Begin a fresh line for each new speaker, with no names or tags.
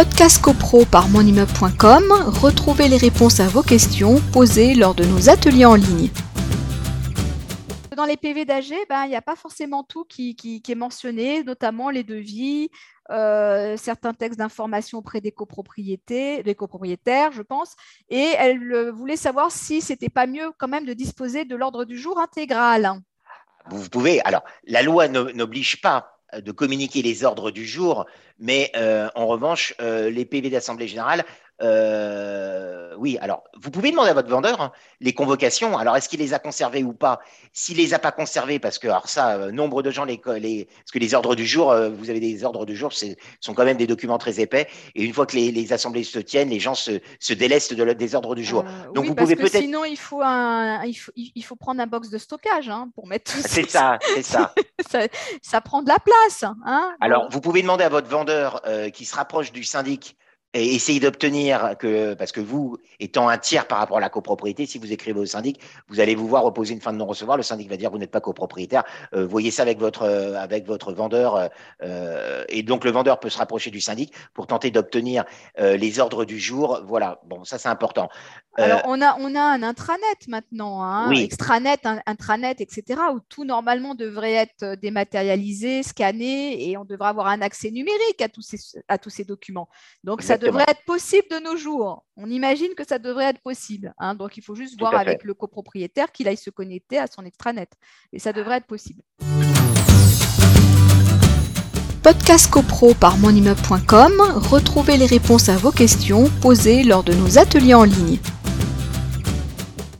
Podcast CoPro par monimmeuble.com, retrouvez les réponses à vos questions posées lors de nos ateliers en ligne.
Dans les PV d'AG, ben, il n'y a pas forcément tout qui, est mentionné, notamment les devis, euh, certains textes d'information auprès des copropriétés, des copropriétaires, je pense. Et elle euh, voulait savoir si c'était pas mieux quand même de disposer de l'ordre du jour intégral.
Vous pouvez. Alors, la loi n'oblige pas de communiquer les ordres du jour, mais euh, en revanche, euh, les PV d'Assemblée générale euh, oui, alors vous pouvez demander à votre vendeur hein, les convocations. Alors est-ce qu'il les a conservées ou pas? S'il les a pas conservées, parce que alors ça, euh, nombre de gens les, les, parce que les ordres du jour, euh, vous avez des ordres du jour, ce sont quand même des documents très épais. Et une fois que les, assemblées se tiennent, les gens se, se délestent de, des ordres du jour.
Donc vous pouvez peut-être. Sinon, il faut un, il faut, il faut prendre un box de stockage hein, pour mettre.
C'est ça, c'est ça.
ça. prend de la place. Hein
alors vous pouvez demander à votre vendeur qui se rapproche du syndic et essayez d'obtenir que, parce que vous, étant un tiers par rapport à la copropriété, si vous écrivez au syndic, vous allez vous voir opposer une fin de non-recevoir. Le syndic va dire vous n'êtes pas copropriétaire. Euh, voyez ça avec votre, euh, vendeur. Euh, et donc le vendeur peut se rapprocher du syndic pour tenter d'obtenir euh, les ordres du jour. Voilà. Bon, ça c'est important.
Alors on a, on a un intranet maintenant, hein, extranet, intranet, etc., où tout normalement devrait être dématérialisé, scanné, et on devrait avoir un accès numérique à tous ces, à tous ces documents. Donc ça devrait être possible de nos jours. On imagine que ça devrait être possible. Hein. donc, il faut juste voir avec le copropriétaire qu'il aille se connecter à son extranet. Et ça devrait être possible.
Podcast CoPro par monimmeuble.com, retrouvez les réponses à vos questions posées lors de nos ateliers en ligne.